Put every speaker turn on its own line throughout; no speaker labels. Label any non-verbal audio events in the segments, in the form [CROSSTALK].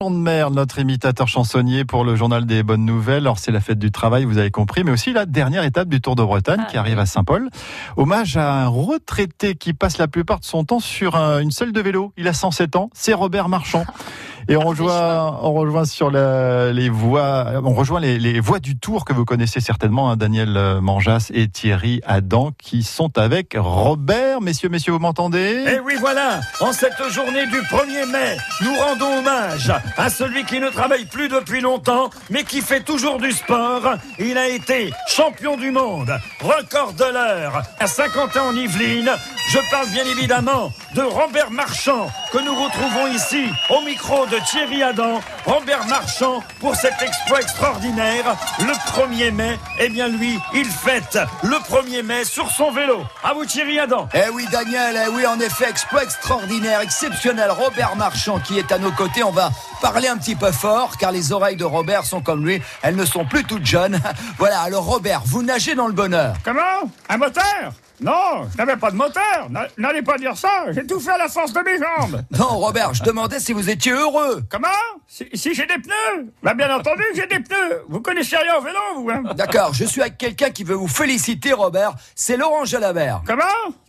de mer, notre imitateur chansonnier pour le journal des bonnes nouvelles. Alors c'est la fête du travail, vous avez compris, mais aussi la dernière étape du Tour de Bretagne qui arrive à Saint-Paul. Hommage à un retraité qui passe la plupart de son temps sur une selle de vélo. Il a 107 ans, c'est Robert Marchand. [LAUGHS] Et on rejoint, on rejoint sur les voies, on rejoint les, voies du Tour que vous connaissez certainement, hein, Daniel Manjas et Thierry Adam, qui sont avec Robert. Messieurs, messieurs, vous m'entendez?
Eh oui, voilà. En cette journée du 1er mai, nous rendons hommage à celui qui ne travaille plus depuis longtemps, mais qui fait toujours du sport. Il a été champion du monde, record de l'heure à 50 ans en Yvelines. Je parle bien évidemment de Robert Marchand, que nous retrouvons ici au micro de Thierry Adam, Robert Marchand, pour cet exploit extraordinaire. Le 1er mai, eh bien lui, il fête le 1er mai sur son vélo. À vous Thierry Adam.
Eh oui Daniel, eh oui en effet, exploit extraordinaire, exceptionnel. Robert Marchand qui est à nos côtés. On va parler un petit peu fort car les oreilles de Robert sont comme lui, elles ne sont plus toutes jeunes. [LAUGHS] Voilà, alors Robert, vous nagez dans le bonheur.
Comment? Un moteur? Non, je n'avais pas de moteur. N'allez pas dire ça. J'ai tout fait à la force de mes jambes. [LAUGHS]
Non, Robert, je demandais si vous étiez heureux.
Comment? Si, j'ai des pneus? Bah bien entendu, j'ai des pneus. Vous connaissez rien au vélo, vous hein?
D'accord, je suis avec quelqu'un qui veut vous féliciter, Robert. C'est Laurent Jalabert.
Comment?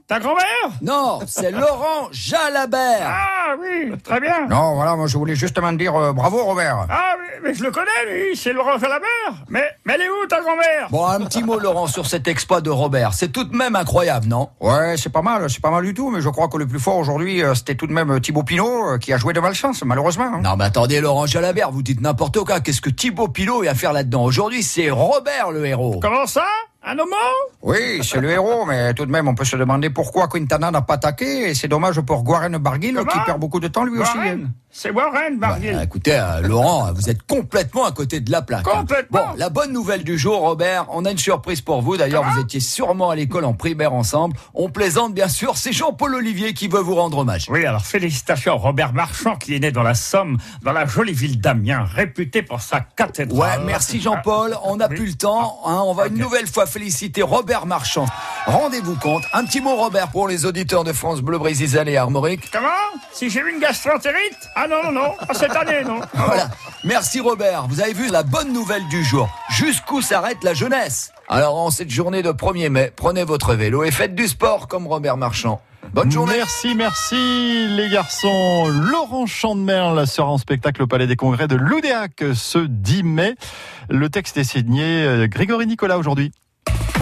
Ta grand-mère?
Non, c'est Laurent Jalabert.
Ah oui, très bien.
Non, voilà, moi je voulais justement dire euh, bravo Robert.
Ah oui, mais je le connais lui, c'est Laurent Jalabert. Mais, mais elle est où ta grand-mère?
Bon, un petit mot Laurent sur cet exploit de Robert. C'est tout de même incroyable, non?
Ouais, c'est pas mal, c'est pas mal du tout, mais je crois que le plus fort aujourd'hui, euh, c'était tout de même Thibaut Pinot euh, qui a joué de malchance, malheureusement. Hein.
Non, mais attendez, Laurent Jalabert, vous dites n'importe quoi. Qu'est-ce que Thibaut Pinot a à faire là-dedans? Aujourd'hui, c'est Robert le héros.
Comment ça? Un homo?
Oui, c'est le héros, mais tout de même, on peut se demander pourquoi Quintana n'a pas attaqué. Et c'est dommage pour Guaren Barguil, qui perd beaucoup de temps lui aussi.
C'est Warren Barguil.
Bah, écoutez, euh, Laurent, vous êtes complètement à côté de la plaque.
Hein. Complètement.
Bon, la bonne nouvelle du jour, Robert, on a une surprise pour vous. D'ailleurs, vous étiez sûrement à l'école en primaire ensemble. On plaisante, bien sûr. C'est Jean-Paul Olivier qui veut vous rendre hommage.
Oui, alors félicitations à Robert Marchand, qui est né dans la Somme, dans la jolie ville d'Amiens, réputée pour sa cathédrale.
Ouais, merci Jean-Paul. On n'a plus le temps. Hein. on va une nouvelle fois féliciter Robert Marchand. Rendez-vous compte. Un petit mot, Robert, pour les auditeurs de France Bleu, Brésil et Armorique.
Comment Si j'ai eu une gastroentérite Ah non, non, non. cette année, non. [LAUGHS]
Voilà. Merci Robert. Vous avez vu la bonne nouvelle du jour. Jusqu'où s'arrête la jeunesse Alors en cette journée de 1er mai, prenez votre vélo et faites du sport comme Robert Marchand. Bonne journée.
Merci, merci les garçons. Laurent Chandemerle sera en spectacle au Palais des Congrès de Loudéac ce 10 mai. Le texte est signé euh, Grégory Nicolas aujourd'hui.